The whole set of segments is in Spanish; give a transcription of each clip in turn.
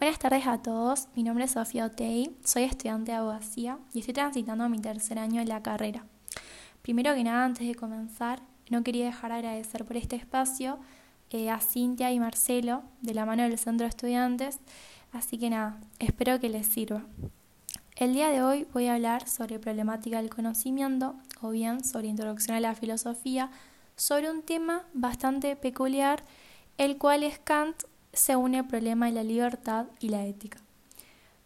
Buenas tardes a todos, mi nombre es Sofía Otei, soy estudiante de abogacía y estoy transitando mi tercer año de la carrera. Primero que nada, antes de comenzar, no quería dejar de agradecer por este espacio eh, a Cintia y Marcelo de la mano del Centro de Estudiantes, así que nada, espero que les sirva. El día de hoy voy a hablar sobre problemática del conocimiento o bien sobre introducción a la filosofía, sobre un tema bastante peculiar, el cual es Kant se une el problema de la libertad y la ética.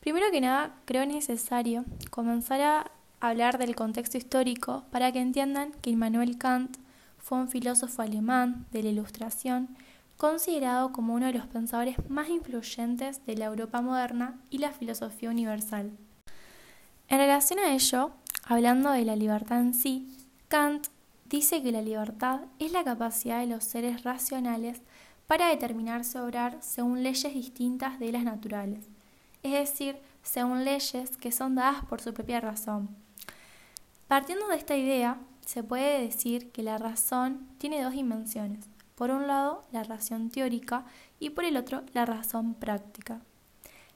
Primero que nada, creo necesario comenzar a hablar del contexto histórico para que entiendan que Immanuel Kant fue un filósofo alemán de la Ilustración, considerado como uno de los pensadores más influyentes de la Europa moderna y la filosofía universal. En relación a ello, hablando de la libertad en sí, Kant dice que la libertad es la capacidad de los seres racionales para determinarse obrar según leyes distintas de las naturales, es decir, según leyes que son dadas por su propia razón. Partiendo de esta idea, se puede decir que la razón tiene dos dimensiones. Por un lado, la razón teórica y por el otro, la razón práctica.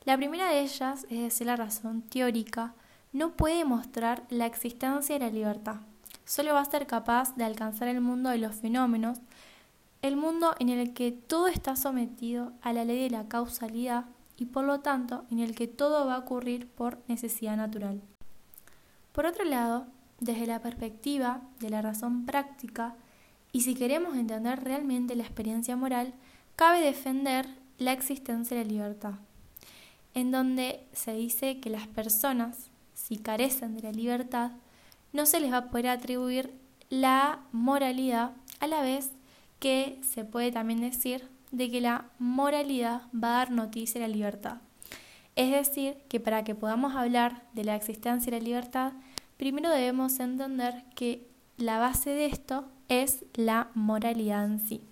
La primera de ellas, es decir, la razón teórica, no puede mostrar la existencia de la libertad. Solo va a ser capaz de alcanzar el mundo de los fenómenos el mundo en el que todo está sometido a la ley de la causalidad y por lo tanto en el que todo va a ocurrir por necesidad natural. Por otro lado, desde la perspectiva de la razón práctica, y si queremos entender realmente la experiencia moral, cabe defender la existencia de la libertad, en donde se dice que las personas, si carecen de la libertad, no se les va a poder atribuir la moralidad a la vez que se puede también decir de que la moralidad va a dar noticia de la libertad. Es decir, que para que podamos hablar de la existencia de la libertad, primero debemos entender que la base de esto es la moralidad en sí.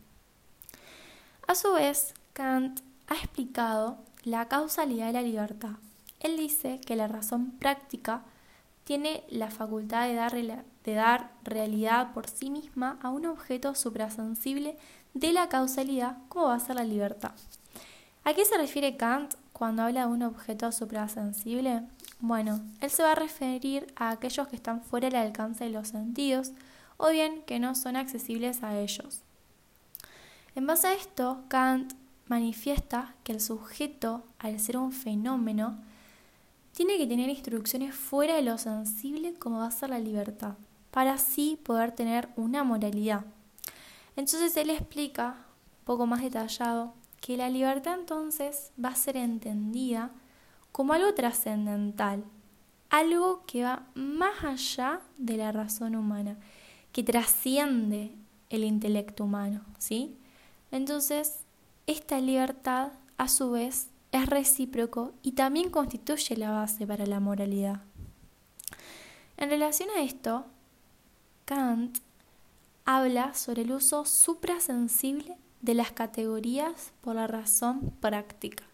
A su vez, Kant ha explicado la causalidad de la libertad. Él dice que la razón práctica tiene la facultad de dar, de dar realidad por sí misma a un objeto suprasensible de la causalidad, como va a ser la libertad. ¿A qué se refiere Kant cuando habla de un objeto suprasensible? Bueno, él se va a referir a aquellos que están fuera del alcance de los sentidos o bien que no son accesibles a ellos. En base a esto, Kant manifiesta que el sujeto, al ser un fenómeno, tiene que tener instrucciones fuera de lo sensible como va a ser la libertad, para así poder tener una moralidad. Entonces él explica, un poco más detallado, que la libertad entonces va a ser entendida como algo trascendental, algo que va más allá de la razón humana, que trasciende el intelecto humano, ¿sí? Entonces, esta libertad a su vez es recíproco y también constituye la base para la moralidad. En relación a esto, Kant habla sobre el uso suprasensible de las categorías por la razón práctica.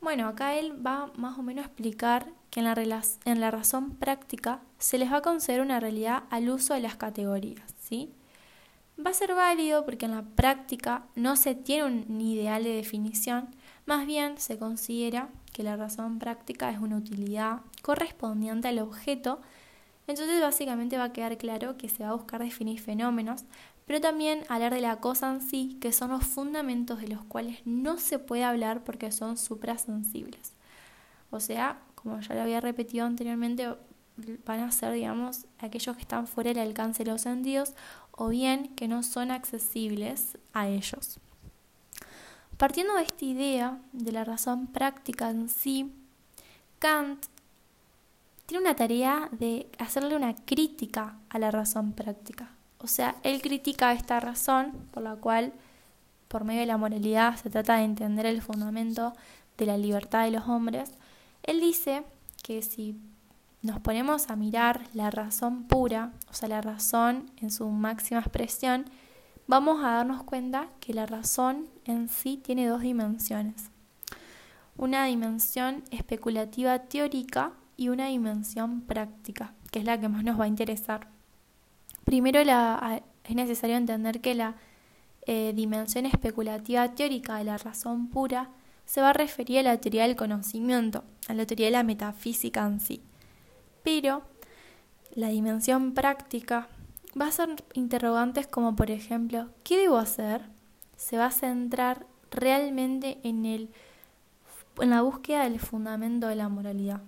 Bueno, acá él va más o menos a explicar que en la, en la razón práctica se les va a conceder una realidad al uso de las categorías, ¿sí? Va a ser válido porque en la práctica no se tiene un ideal de definición, más bien se considera que la razón práctica es una utilidad correspondiente al objeto, entonces básicamente va a quedar claro que se va a buscar definir fenómenos, pero también hablar de la cosa en sí, que son los fundamentos de los cuales no se puede hablar porque son suprasensibles. O sea, como ya lo había repetido anteriormente, van a ser, digamos, aquellos que están fuera del alcance de los sentidos o bien que no son accesibles a ellos. Partiendo de esta idea de la razón práctica en sí, Kant tiene una tarea de hacerle una crítica a la razón práctica. O sea, él critica esta razón por la cual, por medio de la moralidad, se trata de entender el fundamento de la libertad de los hombres. Él dice que si nos ponemos a mirar la razón pura, o sea, la razón en su máxima expresión, vamos a darnos cuenta que la razón en sí tiene dos dimensiones. Una dimensión especulativa teórica y una dimensión práctica, que es la que más nos va a interesar. Primero es necesario entender que la eh, dimensión especulativa teórica de la razón pura se va a referir a la teoría del conocimiento, a la teoría de la metafísica en sí. Pero la dimensión práctica va a ser interrogantes como por ejemplo, ¿qué debo hacer? Se va a centrar realmente en, el, en la búsqueda del fundamento de la moralidad.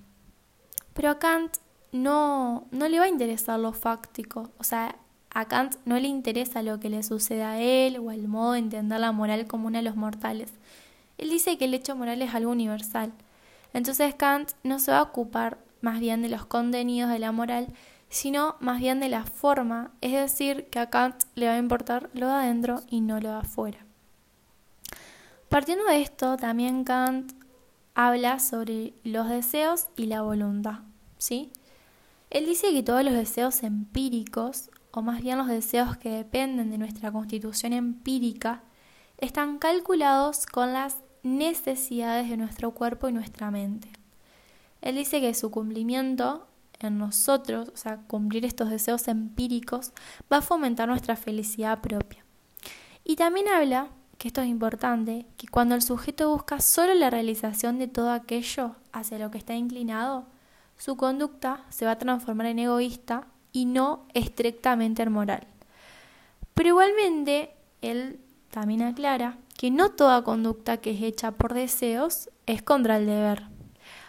Pero a Kant no, no le va a interesar lo fáctico, o sea, a Kant no le interesa lo que le sucede a él o el modo de entender la moral común a los mortales. Él dice que el hecho moral es algo universal. Entonces Kant no se va a ocupar más bien de los contenidos de la moral, sino más bien de la forma, es decir, que a Kant le va a importar lo de adentro y no lo de afuera. Partiendo de esto, también Kant habla sobre los deseos y la voluntad, ¿sí? Él dice que todos los deseos empíricos, o más bien los deseos que dependen de nuestra constitución empírica, están calculados con las necesidades de nuestro cuerpo y nuestra mente. Él dice que su cumplimiento en nosotros, o sea, cumplir estos deseos empíricos, va a fomentar nuestra felicidad propia. Y también habla, que esto es importante, que cuando el sujeto busca solo la realización de todo aquello hacia lo que está inclinado, su conducta se va a transformar en egoísta y no estrictamente en moral. Pero igualmente, él también aclara que no toda conducta que es hecha por deseos es contra el deber.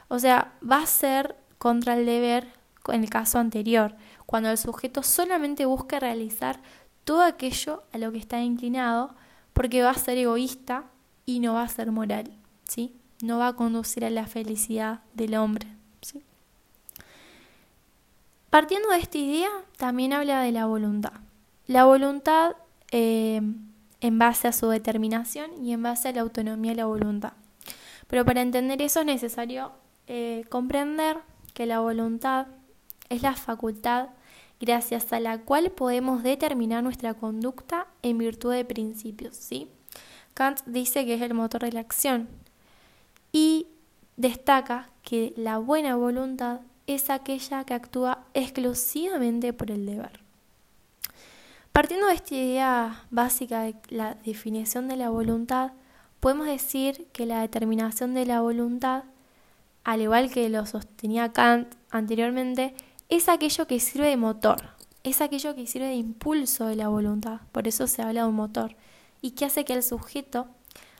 O sea, va a ser contra el deber en el caso anterior, cuando el sujeto solamente busca realizar todo aquello a lo que está inclinado, porque va a ser egoísta y no va a ser moral, ¿sí? No va a conducir a la felicidad del hombre, ¿sí? Partiendo de esta idea, también habla de la voluntad. La voluntad eh, en base a su determinación y en base a la autonomía de la voluntad. Pero para entender eso es necesario eh, comprender que la voluntad es la facultad gracias a la cual podemos determinar nuestra conducta en virtud de principios. Kant dice que es el motor de la acción y destaca que la buena voluntad es aquella que actúa exclusivamente por el deber. Partiendo de esta idea básica de la definición de la voluntad, podemos decir que la determinación de la voluntad, al igual que lo sostenía Kant anteriormente, es aquello que sirve de motor, es aquello que sirve de impulso de la voluntad, por eso se habla de un motor, y que hace que el sujeto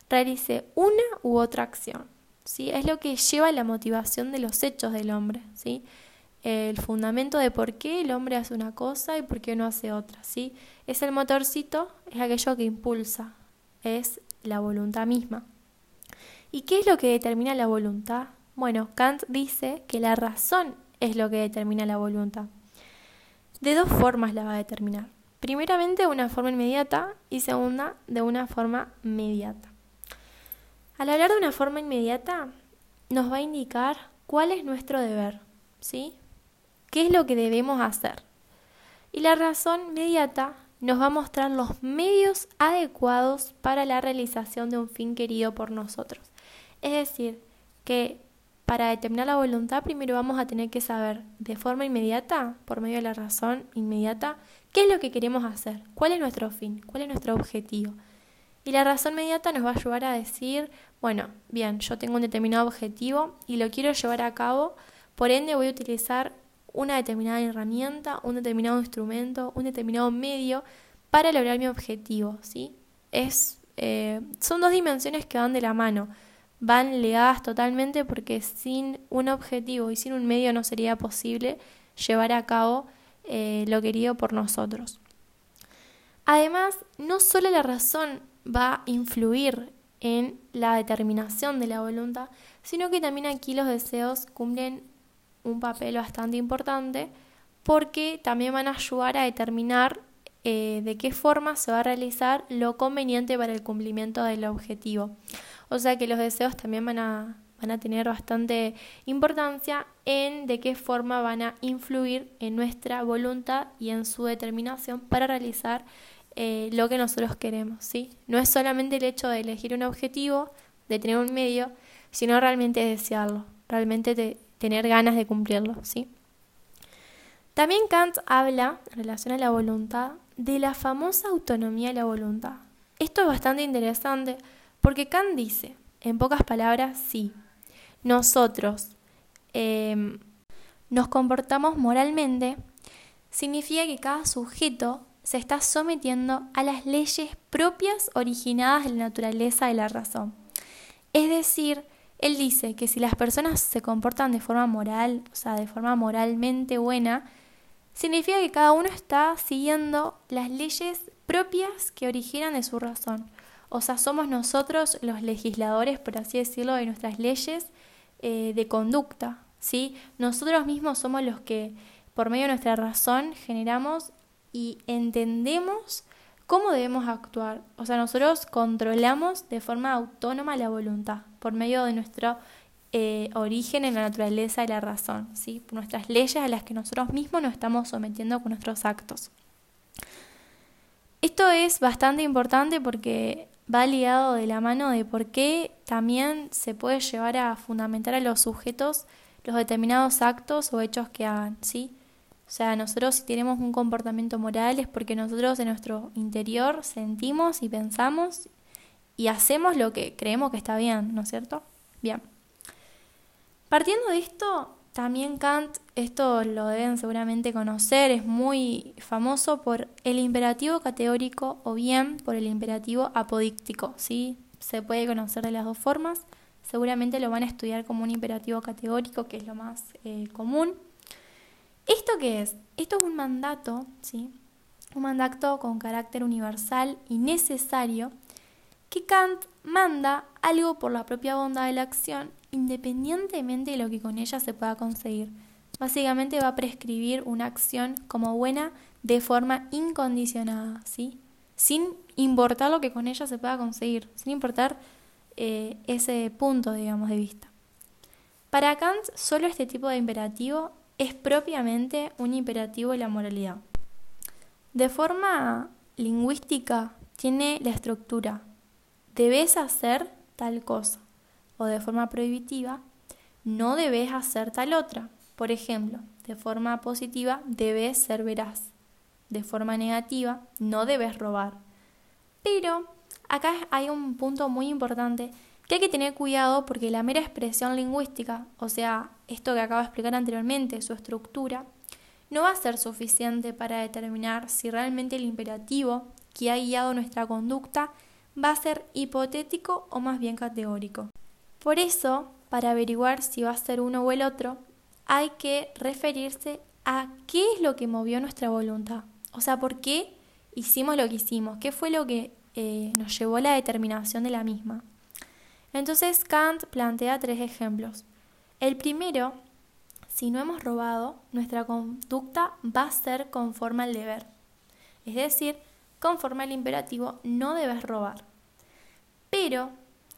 realice una u otra acción. ¿sí? Es lo que lleva la motivación de los hechos del hombre, ¿sí? el fundamento de por qué el hombre hace una cosa y por qué no hace otra. ¿sí? Es el motorcito, es aquello que impulsa, es la voluntad misma. ¿Y qué es lo que determina la voluntad? Bueno, Kant dice que la razón es lo que determina la voluntad. De dos formas la va a determinar. Primeramente de una forma inmediata y segunda de una forma mediata. Al hablar de una forma inmediata, nos va a indicar cuál es nuestro deber, ¿sí? ¿Qué es lo que debemos hacer? Y la razón inmediata nos va a mostrar los medios adecuados para la realización de un fin querido por nosotros. Es decir, que para determinar la voluntad, primero vamos a tener que saber de forma inmediata, por medio de la razón inmediata, qué es lo que queremos hacer, cuál es nuestro fin, cuál es nuestro objetivo. Y la razón inmediata nos va a ayudar a decir, bueno, bien, yo tengo un determinado objetivo y lo quiero llevar a cabo, por ende voy a utilizar una determinada herramienta, un determinado instrumento, un determinado medio para lograr mi objetivo, ¿sí? Es, eh, son dos dimensiones que van de la mano van ligadas totalmente porque sin un objetivo y sin un medio no sería posible llevar a cabo eh, lo querido por nosotros. Además, no solo la razón va a influir en la determinación de la voluntad, sino que también aquí los deseos cumplen un papel bastante importante porque también van a ayudar a determinar eh, de qué forma se va a realizar lo conveniente para el cumplimiento del objetivo. O sea que los deseos también van a, van a tener bastante importancia en de qué forma van a influir en nuestra voluntad y en su determinación para realizar eh, lo que nosotros queremos. ¿sí? No es solamente el hecho de elegir un objetivo, de tener un medio, sino realmente desearlo, realmente tener ganas de cumplirlo. ¿sí? También Kant habla, en relación a la voluntad, de la famosa autonomía de la voluntad. Esto es bastante interesante porque Kant dice, En pocas palabras, sí. Nosotros em, nos comportamos moralmente, significa que cada sujeto se está sometiendo a las leyes propias originadas de la naturaleza de la razón. Es decir, él dice que si las personas se comportan de forma moral, o sea, de forma moralmente buena, significa que cada uno está siguiendo las leyes propias que originan de su razón. O sea, somos nosotros los legisladores, por así decirlo, de nuestras leyes eh, de conducta. ¿sí? Nosotros mismos somos los que, por medio de nuestra razón, generamos y entendemos cómo debemos actuar. O sea, nosotros controlamos de forma autónoma la voluntad por medio de nuestro eh, origen en la naturaleza de la razón, ¿sí? por nuestras leyes a las que nosotros mismos nos estamos sometiendo con nuestros actos. Esto es bastante importante porque va ligado de la mano de por qué también se puede llevar a fundamentar a los sujetos los determinados actos o hechos que hagan, ¿sí? O sea, nosotros si tenemos un comportamiento moral es porque nosotros en nuestro interior sentimos y pensamos y hacemos lo que creemos que está bien, ¿no es cierto? Bien. Partiendo de esto, también Kant, esto lo deben seguramente conocer, es muy famoso por el imperativo categórico o bien por el imperativo apodíctico, ¿sí? Se puede conocer de las dos formas, seguramente lo van a estudiar como un imperativo categórico, que es lo más eh, común. ¿Esto qué es? Esto es un mandato, ¿sí? Un mandato con carácter universal y necesario que Kant manda algo por la propia bondad de la acción, independientemente de lo que con ella se pueda conseguir. Básicamente va a prescribir una acción como buena de forma incondicionada, ¿sí? Sin importar lo que con ella se pueda conseguir, sin importar eh, ese punto, digamos, de vista. Para Kant, solo este tipo de imperativo es propiamente un imperativo de la moralidad. De forma lingüística tiene la estructura debes hacer tal cosa o de forma prohibitiva no debes hacer tal otra. Por ejemplo, de forma positiva debes ser veraz. De forma negativa no debes robar. Pero acá hay un punto muy importante que hay que tener cuidado porque la mera expresión lingüística, o sea, esto que acabo de explicar anteriormente, su estructura, no va a ser suficiente para determinar si realmente el imperativo que ha guiado nuestra conducta va a ser hipotético o más bien categórico. Por eso, para averiguar si va a ser uno o el otro, hay que referirse a qué es lo que movió nuestra voluntad. O sea, por qué hicimos lo que hicimos, qué fue lo que eh, nos llevó a la determinación de la misma. Entonces Kant plantea tres ejemplos. El primero, si no hemos robado, nuestra conducta va a ser conforme al deber. Es decir, conforme al imperativo no debes robar. Pero,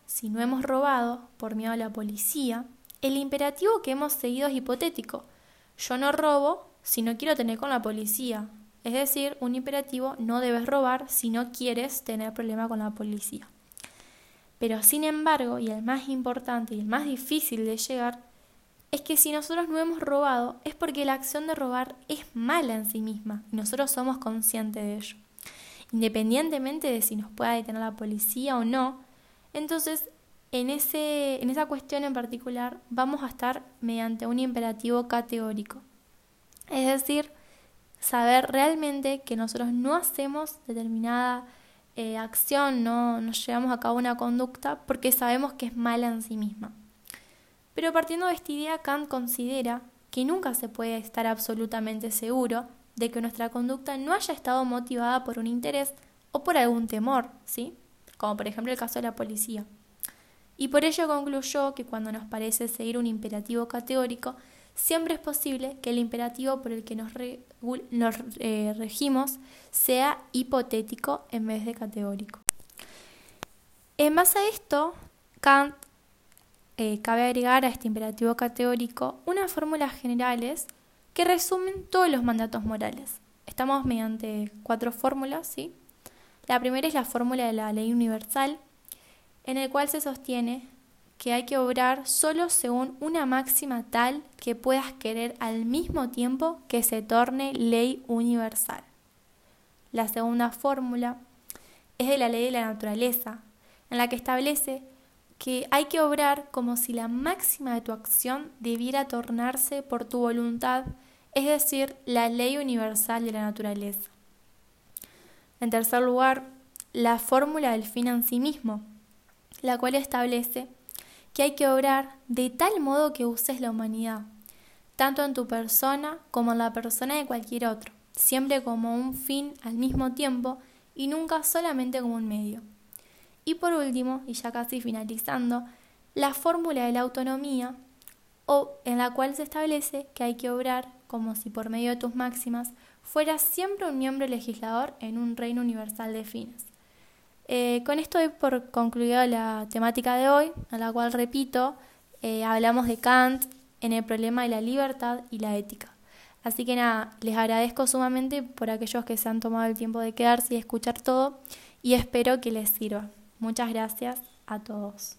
si no hemos robado por miedo a la policía, el imperativo que hemos seguido es hipotético. Yo no robo si no quiero tener con la policía. Es decir, un imperativo no debes robar si no quieres tener problema con la policía. Pero sin embargo, y el más importante y el más difícil de llegar, es que si nosotros no hemos robado es porque la acción de robar es mala en sí misma y nosotros somos conscientes de ello independientemente de si nos pueda detener la policía o no. Entonces, en, ese, en esa cuestión en particular vamos a estar mediante un imperativo categórico. Es decir, saber realmente que nosotros no hacemos determinada eh, acción, no nos llevamos a cabo una conducta porque sabemos que es mala en sí misma. Pero partiendo de esta idea, Kant considera que nunca se puede estar absolutamente seguro de que nuestra conducta no haya estado motivada por un interés o por algún temor, ¿sí? Como por ejemplo el caso de la policía. Y por ello concluyó que cuando nos parece seguir un imperativo categórico, siempre es posible que el imperativo por el que nos, eh, regimos sea hipotético en vez de categórico. En base a esto, Kant eh, cabe agregar a este imperativo categórico unas fórmulas generales que resumen todos los mandatos morales. Estamos mediante cuatro fórmulas, ¿sí? La primera es la fórmula de la ley universal, en el cual se sostiene que hay que obrar solo según una máxima tal que puedas querer al mismo tiempo que se torne ley universal. La segunda fórmula es de la ley de la naturaleza, en la que establece que hay que obrar como si la máxima de tu acción debiera tornarse por tu voluntad, es decir, la ley universal de la naturaleza. En tercer lugar, la fórmula del fin en sí mismo, la cual establece que hay que obrar de tal modo que uses la humanidad, tanto en tu persona como en la persona de cualquier otro, siempre como un fin al mismo tiempo y nunca solamente como un medio. Y por último, y ya casi finalizando, la fórmula de la autonomía, o en la cual se establece que hay que obrar como si por medio de tus máximas fueras siempre un miembro legislador en un reino universal de fines. Eh, con esto doy por concluida la temática de hoy, a la cual repito, eh, hablamos de Kant en el problema de la libertad y la ética. Así que nada, les agradezco sumamente por aquellos que se han tomado el tiempo de quedarse y escuchar todo y espero que les sirva. Muchas gracias a todos.